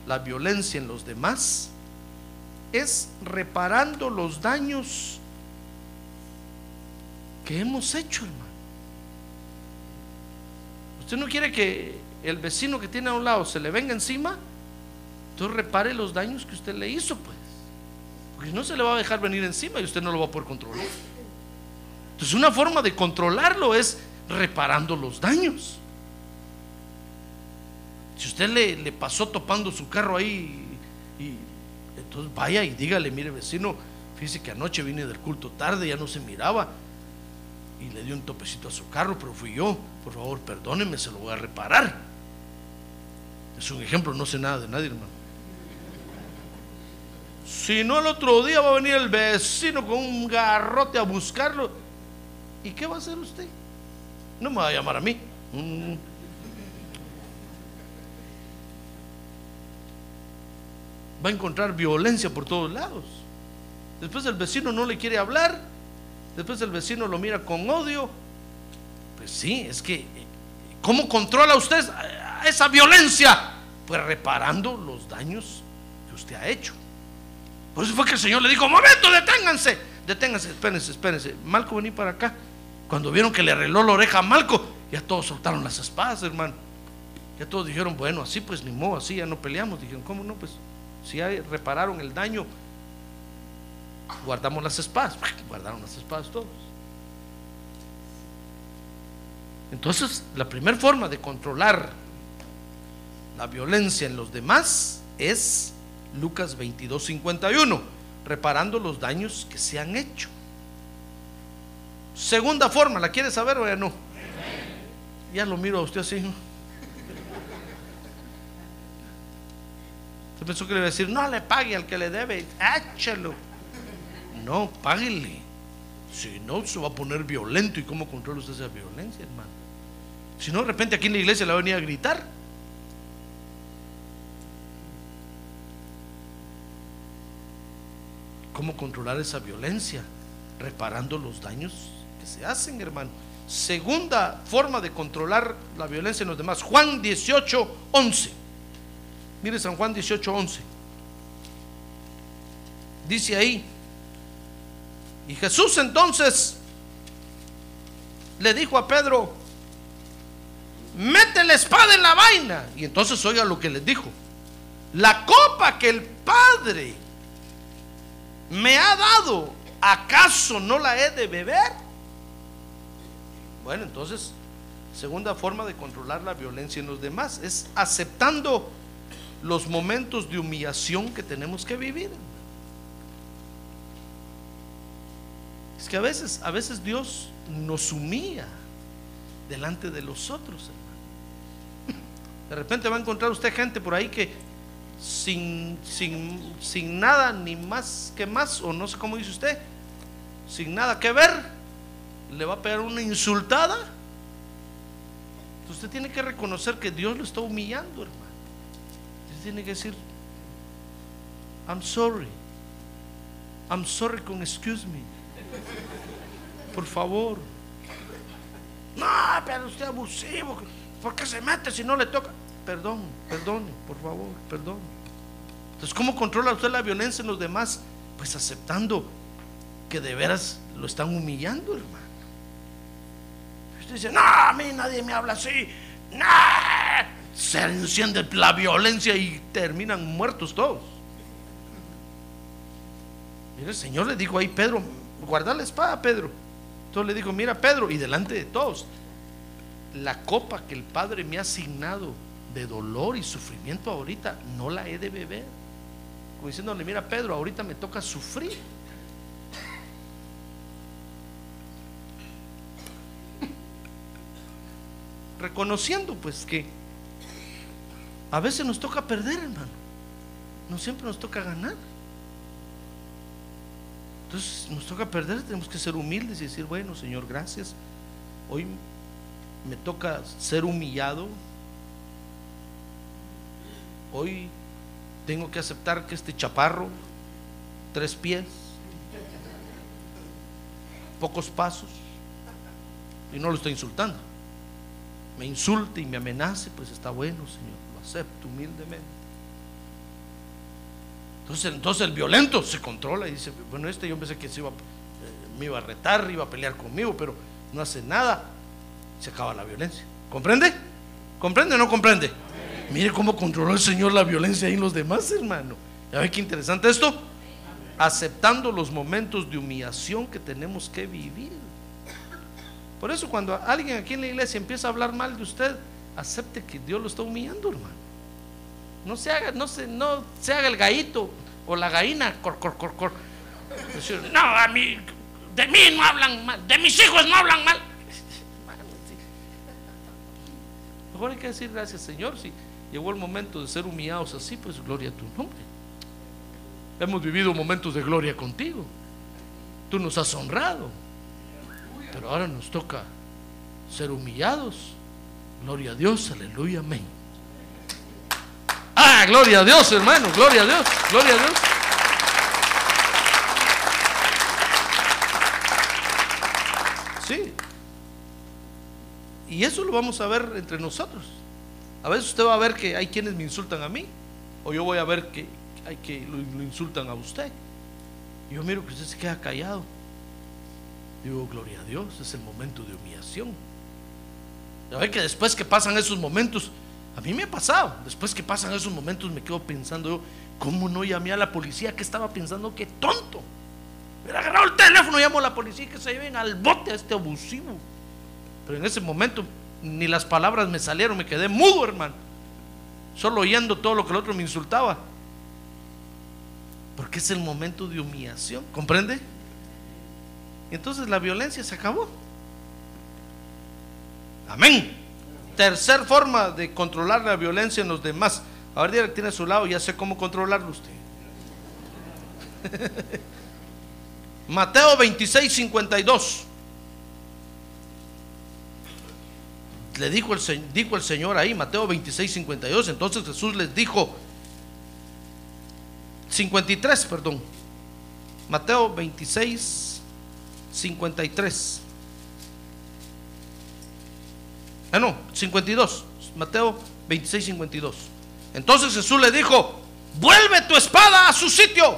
la violencia en los demás es reparando los daños que hemos hecho, hermano. Usted no quiere que el vecino que tiene a un lado se le venga encima, entonces repare los daños que usted le hizo, pues. Porque no se le va a dejar venir encima y usted no lo va a poder controlar. Entonces, una forma de controlarlo es reparando los daños. Si usted le, le pasó topando su carro ahí, y, entonces vaya y dígale, mire vecino, fíjese que anoche vine del culto tarde, ya no se miraba, y le dio un topecito a su carro, pero fui yo, por favor, perdóneme, se lo voy a reparar. Es un ejemplo, no sé nada de nadie, hermano. Si no, el otro día va a venir el vecino con un garrote a buscarlo. ¿Y qué va a hacer usted? No me va a llamar a mí. Mm. va a encontrar violencia por todos lados. Después el vecino no le quiere hablar, después el vecino lo mira con odio. Pues sí, es que, ¿cómo controla usted esa violencia? Pues reparando los daños que usted ha hecho. Por eso fue que el Señor le dijo, momento, deténganse, deténganse, espérense, espérense. Malco, vení para acá. Cuando vieron que le arregló la oreja a Malco, ya todos soltaron las espadas, hermano. Ya todos dijeron, bueno, así pues ni modo, así ya no peleamos. Dijeron, ¿cómo no? Pues si repararon el daño, guardamos las espadas. Guardaron las espadas todos. Entonces, la primera forma de controlar la violencia en los demás es Lucas 22, 51, reparando los daños que se han hecho. Segunda forma, ¿la quiere saber o ya no? Ya lo miro a usted así. Usted pensó que le iba a decir, no le pague al que le debe, échalo. No, páguele. Si no, se va a poner violento. ¿Y cómo controla usted esa violencia, hermano? Si no, de repente aquí en la iglesia le va a venir a gritar. ¿Cómo controlar esa violencia? Reparando los daños que se hacen, hermano. Segunda forma de controlar la violencia en los demás. Juan 18, 11. Mire San Juan 18, 11. Dice ahí. Y Jesús entonces le dijo a Pedro, mete la espada en la vaina. Y entonces oiga lo que les dijo. La copa que el Padre me ha dado, ¿acaso no la he de beber? Bueno, entonces, segunda forma de controlar la violencia en los demás es aceptando los momentos de humillación que tenemos que vivir. Es que a veces, a veces Dios nos humilla delante de los otros, hermano. De repente va a encontrar usted gente por ahí que sin, sin, sin nada ni más que más, o no sé cómo dice usted, sin nada que ver, le va a pegar una insultada. Usted tiene que reconocer que Dios lo está humillando, hermano. Usted tiene que decir, I'm sorry. I'm sorry con excuse me. Por favor. No, pero usted abusivo. ¿Por qué se mete si no le toca? Perdón, perdón, por favor, perdón. Entonces, ¿cómo controla usted la violencia en los demás? Pues aceptando que de veras lo están humillando, hermano. Usted dice, no, a mí nadie me habla así. No. Se enciende la violencia y terminan muertos todos. Mira, el Señor le dijo ahí, Pedro, guarda la espada, Pedro. Entonces le dijo, mira, Pedro, y delante de todos, la copa que el Padre me ha asignado de dolor y sufrimiento ahorita, no la he de beber. Como diciéndole, mira, Pedro, ahorita me toca sufrir. Reconociendo pues que a veces nos toca perder, hermano. No siempre nos toca ganar. Entonces nos toca perder, tenemos que ser humildes y decir, bueno, Señor, gracias. Hoy me toca ser humillado. Hoy tengo que aceptar que este chaparro, tres pies, pocos pasos, y no lo estoy insultando, me insulte y me amenace, pues está bueno, Señor, lo acepto humildemente. Entonces, entonces el violento se controla y dice, bueno, este yo pensé que se iba, eh, me iba a retar, iba a pelear conmigo, pero no hace nada. Se acaba la violencia. ¿Comprende? ¿Comprende o no comprende? Mire cómo controló el Señor la violencia ahí en los demás, hermano. ¿Ya ve qué interesante esto? Aceptando los momentos de humillación que tenemos que vivir. Por eso cuando alguien aquí en la iglesia empieza a hablar mal de usted, acepte que Dios lo está humillando, hermano. No se haga, no se, no se haga el gallito o la gallina, cor, cor, cor, cor. No, a mí, de mí no hablan mal, de mis hijos no hablan mal. Mejor hay que decir gracias, Señor, si llegó el momento de ser humillados así, pues gloria a tu nombre. Hemos vivido momentos de gloria contigo. Tú nos has honrado. Pero ahora nos toca ser humillados. Gloria a Dios, aleluya, amén. Ah, gloria a Dios, hermano, gloria a Dios, gloria a Dios. Sí. Y eso lo vamos a ver entre nosotros. A veces usted va a ver que hay quienes me insultan a mí, o yo voy a ver que hay que lo, insultan a usted. Y yo miro que usted se queda callado. Digo, gloria a Dios, es el momento de humillación. Ya ve que después que pasan esos momentos, a mí me ha pasado, después que pasan esos momentos me quedo pensando yo, ¿cómo no llamé a la policía? Que estaba pensando, qué tonto. Hubiera agarrado el teléfono, llamo a la policía que se lleven al bote a este abusivo. Pero en ese momento ni las palabras me salieron, me quedé mudo, hermano. Solo oyendo todo lo que el otro me insultaba. Porque es el momento de humillación, ¿comprende? Entonces la violencia se acabó. Amén. Tercer forma de controlar la violencia en los demás. A ver, tiene a su lado, ya sé cómo controlarlo usted. Mateo 26, 52. Le dijo el, dijo el Señor ahí, Mateo 26, 52. Entonces Jesús les dijo, 53, perdón. Mateo 26, 53. Ah, no, 52. Mateo 26, 52. Entonces Jesús le dijo, vuelve tu espada a su sitio,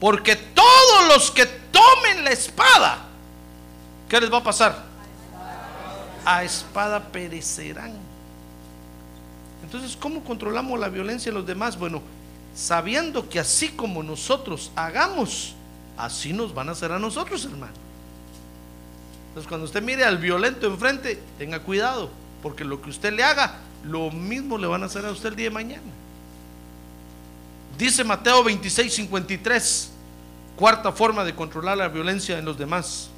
porque todos los que tomen la espada, ¿qué les va a pasar? A espada perecerán. Entonces, ¿cómo controlamos la violencia de los demás? Bueno, sabiendo que así como nosotros hagamos, así nos van a hacer a nosotros, hermano. Entonces, cuando usted mire al violento enfrente, tenga cuidado, porque lo que usted le haga, lo mismo le van a hacer a usted el día de mañana. Dice Mateo 26, 53, cuarta forma de controlar la violencia en los demás.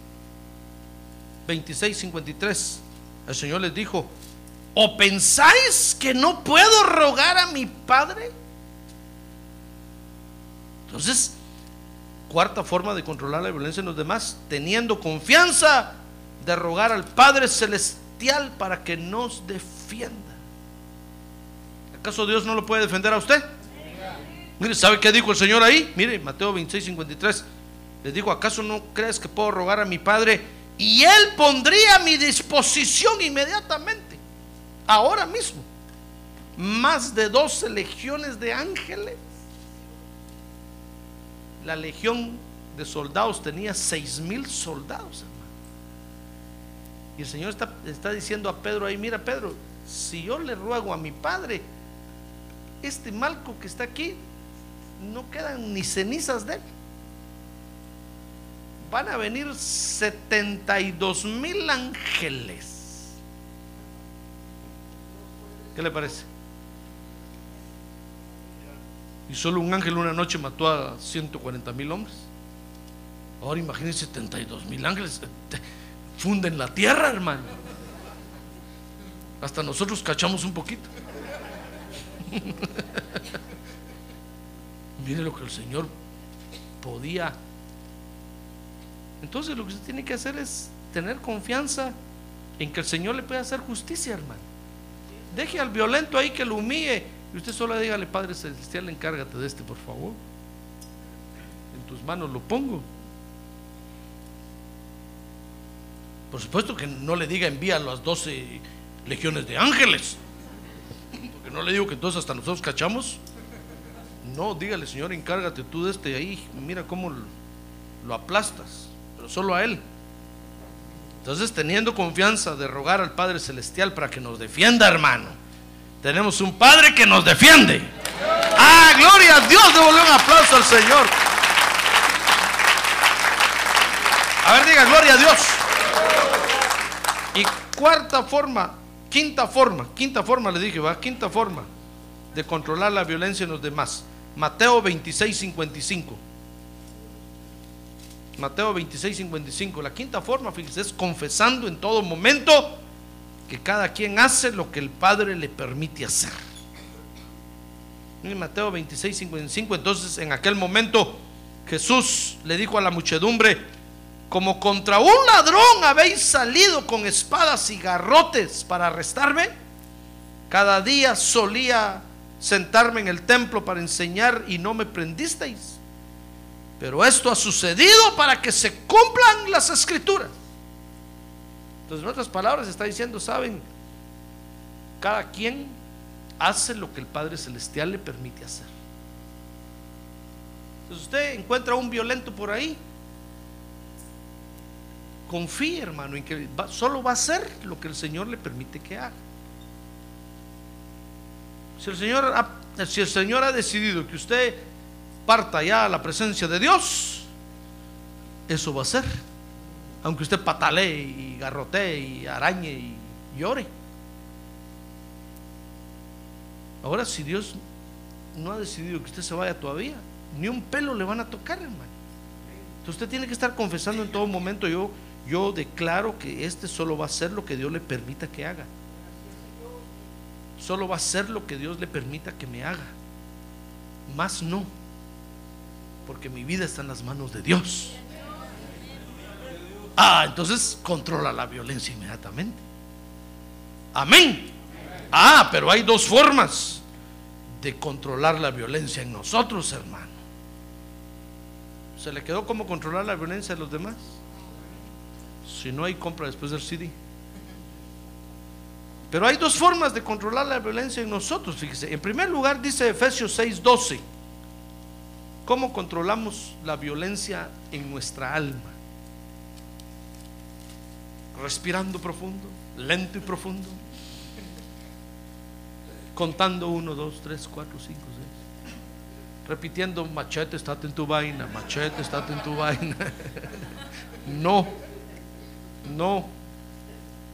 26, 53, el Señor les dijo, ¿o pensáis que no puedo rogar a mi Padre? Entonces, cuarta forma de controlar la violencia en los demás, teniendo confianza de rogar al Padre Celestial para que nos defienda. ¿Acaso Dios no lo puede defender a usted? Mire, ¿sabe qué dijo el Señor ahí? Mire, Mateo 26, 53. Les dijo, ¿acaso no crees que puedo rogar a mi Padre? Y Él pondría a mi disposición inmediatamente, ahora mismo, más de 12 legiones de ángeles. La legión de soldados tenía seis mil soldados, hermano. Y el Señor está, está diciendo a Pedro ahí, mira Pedro, si yo le ruego a mi Padre, este malco que está aquí, no quedan ni cenizas de él. Van a venir 72 mil ángeles. ¿Qué le parece? Y solo un ángel una noche mató a 140 mil hombres. Ahora imagínense 72 mil ángeles. Funden la tierra, hermano. Hasta nosotros cachamos un poquito. Mire lo que el Señor podía. Entonces lo que usted tiene que hacer es tener confianza en que el Señor le puede hacer justicia, hermano. Deje al violento ahí que lo humille y usted solo dígale, Padre Celestial, encárgate de este, por favor. En tus manos lo pongo. Por supuesto que no le diga envía a las 12 legiones de ángeles. Porque no le digo que entonces hasta nosotros cachamos. No, dígale, Señor, encárgate tú de este ahí. Mira cómo lo aplastas. Solo a Él. Entonces, teniendo confianza de rogar al Padre Celestial para que nos defienda, hermano. Tenemos un Padre que nos defiende. Ah, gloria a Dios. Devolver un aplauso al Señor. A ver, diga, gloria a Dios. Y cuarta forma, quinta forma, quinta forma le dije, va, quinta forma de controlar la violencia en los demás. Mateo 26, 55. Mateo 26, 55. La quinta forma, fíjese, es confesando en todo momento que cada quien hace lo que el Padre le permite hacer. En Mateo 26, 55. Entonces, en aquel momento, Jesús le dijo a la muchedumbre: Como contra un ladrón habéis salido con espadas y garrotes para arrestarme. Cada día solía sentarme en el templo para enseñar y no me prendisteis. Pero esto ha sucedido para que se cumplan las escrituras. Entonces, en otras palabras, está diciendo, saben, cada quien hace lo que el Padre Celestial le permite hacer. Entonces, usted encuentra un violento por ahí. Confíe, hermano, en que solo va a hacer lo que el Señor le permite que haga. Si el Señor ha, si el Señor ha decidido que usted parta ya la presencia de Dios, eso va a ser. Aunque usted patalee y garrotee y arañe y llore. Ahora, si Dios no ha decidido que usted se vaya todavía, ni un pelo le van a tocar, hermano. Entonces usted tiene que estar confesando en todo momento, yo, yo declaro que este solo va a ser lo que Dios le permita que haga. Solo va a ser lo que Dios le permita que me haga. Más no. Porque mi vida está en las manos de Dios. Ah, entonces controla la violencia inmediatamente. Amén. Ah, pero hay dos formas de controlar la violencia en nosotros, hermano. ¿Se le quedó cómo controlar la violencia de los demás? Si no hay compra después del CD. Pero hay dos formas de controlar la violencia en nosotros, fíjese. En primer lugar dice Efesios 6:12, ¿cómo controlamos la violencia en nuestra alma? Respirando profundo, lento y profundo, contando 1, 2, 3, 4, 5, 6. Repitiendo, machete, estate en tu vaina, machete, estate en tu vaina. no, no.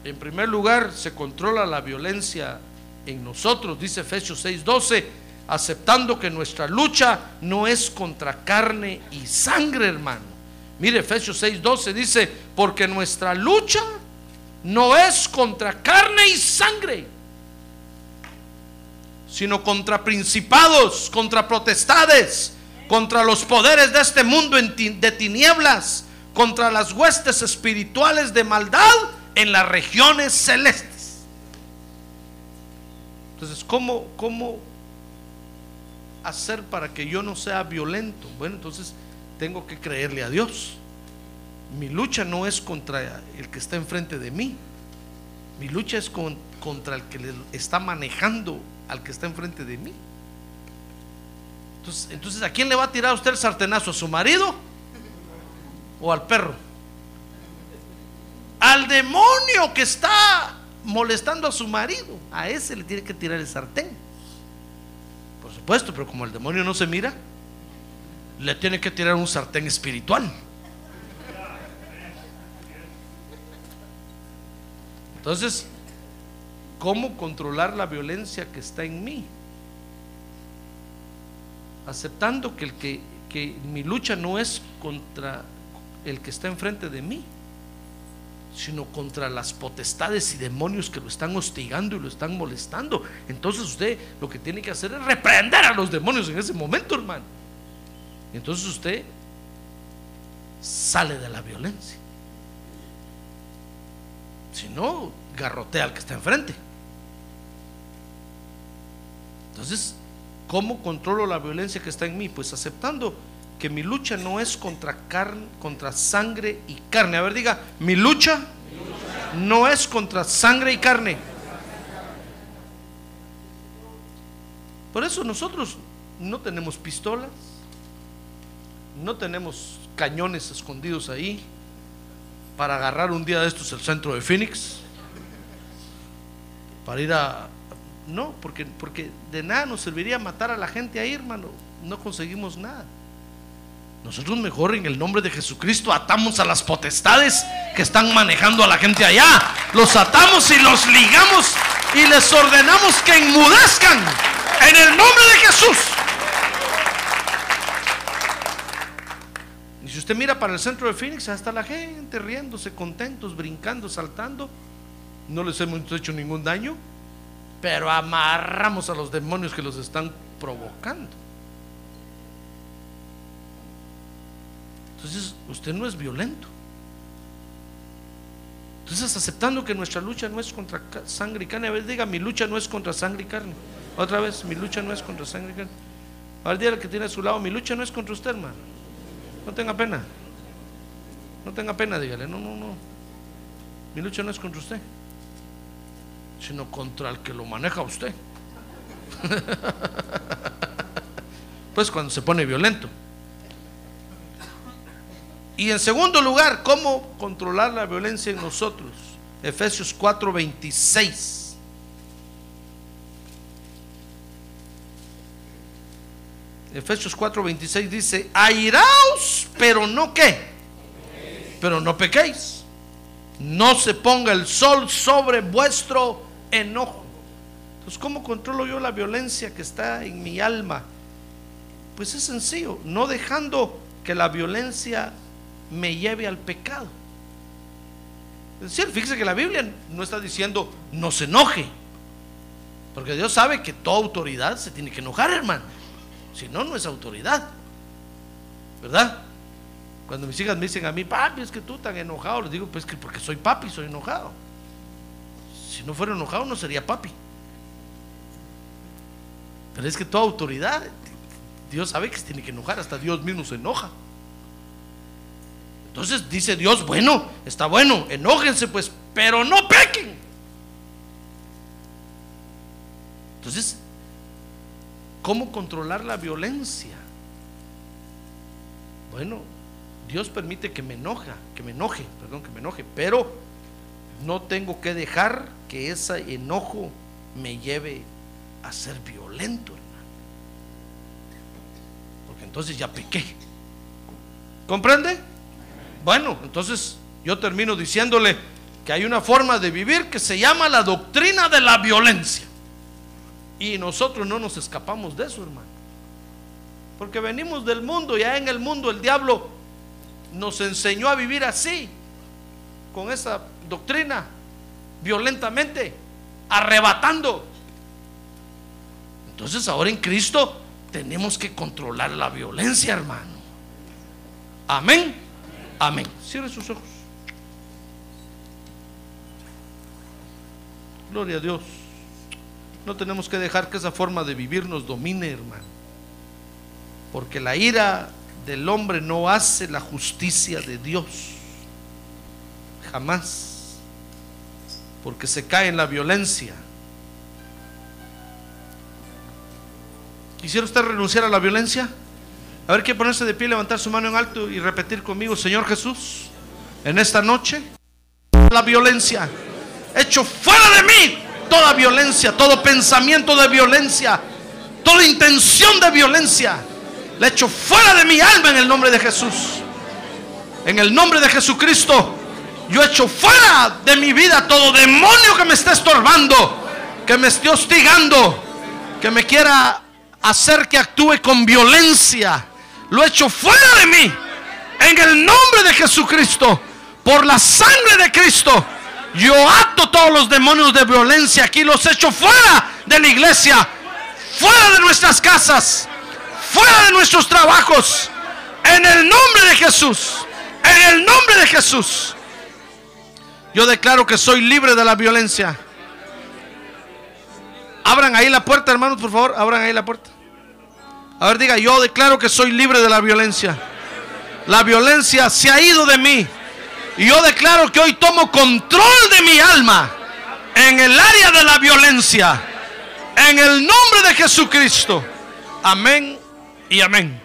En primer lugar, se controla la violencia en nosotros, dice Efesios 6:12, aceptando que nuestra lucha no es contra carne y sangre, hermano. Mire, Efesios 6:12 dice, porque nuestra lucha no es contra carne y sangre, sino contra principados, contra potestades, contra los poderes de este mundo de tinieblas, contra las huestes espirituales de maldad en las regiones celestes. Entonces, ¿cómo, cómo hacer para que yo no sea violento? Bueno, entonces tengo que creerle a Dios. Mi lucha no es contra el que está enfrente de mí. Mi lucha es contra el que le está manejando al que está enfrente de mí. Entonces, entonces, ¿a quién le va a tirar usted el sartenazo? ¿A su marido o al perro? al demonio que está molestando a su marido, a ese le tiene que tirar el sartén. Supuesto, pero como el demonio no se mira, le tiene que tirar un sartén espiritual. Entonces, ¿cómo controlar la violencia que está en mí? Aceptando que, el que, que mi lucha no es contra el que está enfrente de mí, sino contra las potestades y demonios que lo están hostigando y lo están molestando. Entonces usted lo que tiene que hacer es reprender a los demonios en ese momento, hermano. Entonces usted sale de la violencia. Si no, garrotea al que está enfrente. Entonces, ¿cómo controlo la violencia que está en mí? Pues aceptando que mi lucha no es contra carne, contra sangre y carne. A ver, diga, mi lucha no es contra sangre y carne. Por eso nosotros no tenemos pistolas, no tenemos cañones escondidos ahí para agarrar un día de estos el centro de Phoenix, para ir a... No, porque, porque de nada nos serviría matar a la gente ahí, hermano. No conseguimos nada. Nosotros mejor en el nombre de Jesucristo atamos a las potestades que están manejando a la gente allá. Los atamos y los ligamos y les ordenamos que enmudezcan en el nombre de Jesús. Y si usted mira para el centro de Phoenix, hasta la gente riéndose, contentos, brincando, saltando. No les hemos hecho ningún daño, pero amarramos a los demonios que los están provocando. Entonces, usted no es violento. Entonces, aceptando que nuestra lucha no es contra sangre y carne, a ver, diga, mi lucha no es contra sangre y carne. Otra vez, mi lucha no es contra sangre y carne. Al día que tiene a su lado, mi lucha no es contra usted, hermano. No tenga pena. No tenga pena, dígale, no, no, no. Mi lucha no es contra usted, sino contra el que lo maneja usted. pues cuando se pone violento. Y en segundo lugar, ¿cómo controlar la violencia en nosotros? Efesios 4:26. Efesios 4:26 dice, airaos, pero no qué, pero no pequéis. No se ponga el sol sobre vuestro enojo. Entonces, ¿cómo controlo yo la violencia que está en mi alma? Pues es sencillo, no dejando que la violencia me lleve al pecado. Es decir, fíjese que la Biblia no está diciendo no se enoje. Porque Dios sabe que toda autoridad se tiene que enojar, hermano. Si no, no es autoridad. ¿Verdad? Cuando mis hijas me dicen a mí, papi, es que tú tan enojado, les digo, pues que porque soy papi, soy enojado. Si no fuera enojado, no sería papi. Pero es que toda autoridad, Dios sabe que se tiene que enojar, hasta Dios mismo se enoja. Entonces dice Dios, bueno, está bueno, enójense pues, pero no pequen. Entonces, ¿cómo controlar la violencia? Bueno, Dios permite que me enoja, que me enoje, perdón, que me enoje, pero no tengo que dejar que ese enojo me lleve a ser violento, hermano. Porque entonces ya pequé. ¿Comprende? Bueno, entonces yo termino diciéndole que hay una forma de vivir que se llama la doctrina de la violencia. Y nosotros no nos escapamos de eso, hermano. Porque venimos del mundo, ya en el mundo el diablo nos enseñó a vivir así, con esa doctrina, violentamente, arrebatando. Entonces ahora en Cristo tenemos que controlar la violencia, hermano. Amén. Amén. Cierre sus ojos. Gloria a Dios. No tenemos que dejar que esa forma de vivir nos domine, hermano. Porque la ira del hombre no hace la justicia de Dios. Jamás. Porque se cae en la violencia. ¿Quisiera usted renunciar a la violencia? A ver, que ponerse de pie, levantar su mano en alto y repetir conmigo, Señor Jesús, en esta noche, la violencia, hecho fuera de mí toda violencia, todo pensamiento de violencia, toda intención de violencia, le echo fuera de mi alma en el nombre de Jesús. En el nombre de Jesucristo, yo echo fuera de mi vida todo demonio que me esté estorbando, que me esté hostigando, que me quiera hacer que actúe con violencia. Lo echo fuera de mí. En el nombre de Jesucristo, por la sangre de Cristo, yo ato todos los demonios de violencia aquí, los echo fuera de la iglesia, fuera de nuestras casas, fuera de nuestros trabajos. En el nombre de Jesús, en el nombre de Jesús, yo declaro que soy libre de la violencia. Abran ahí la puerta, hermanos, por favor, abran ahí la puerta. A ver, diga, yo declaro que soy libre de la violencia. La violencia se ha ido de mí. Y yo declaro que hoy tomo control de mi alma en el área de la violencia. En el nombre de Jesucristo. Amén y amén.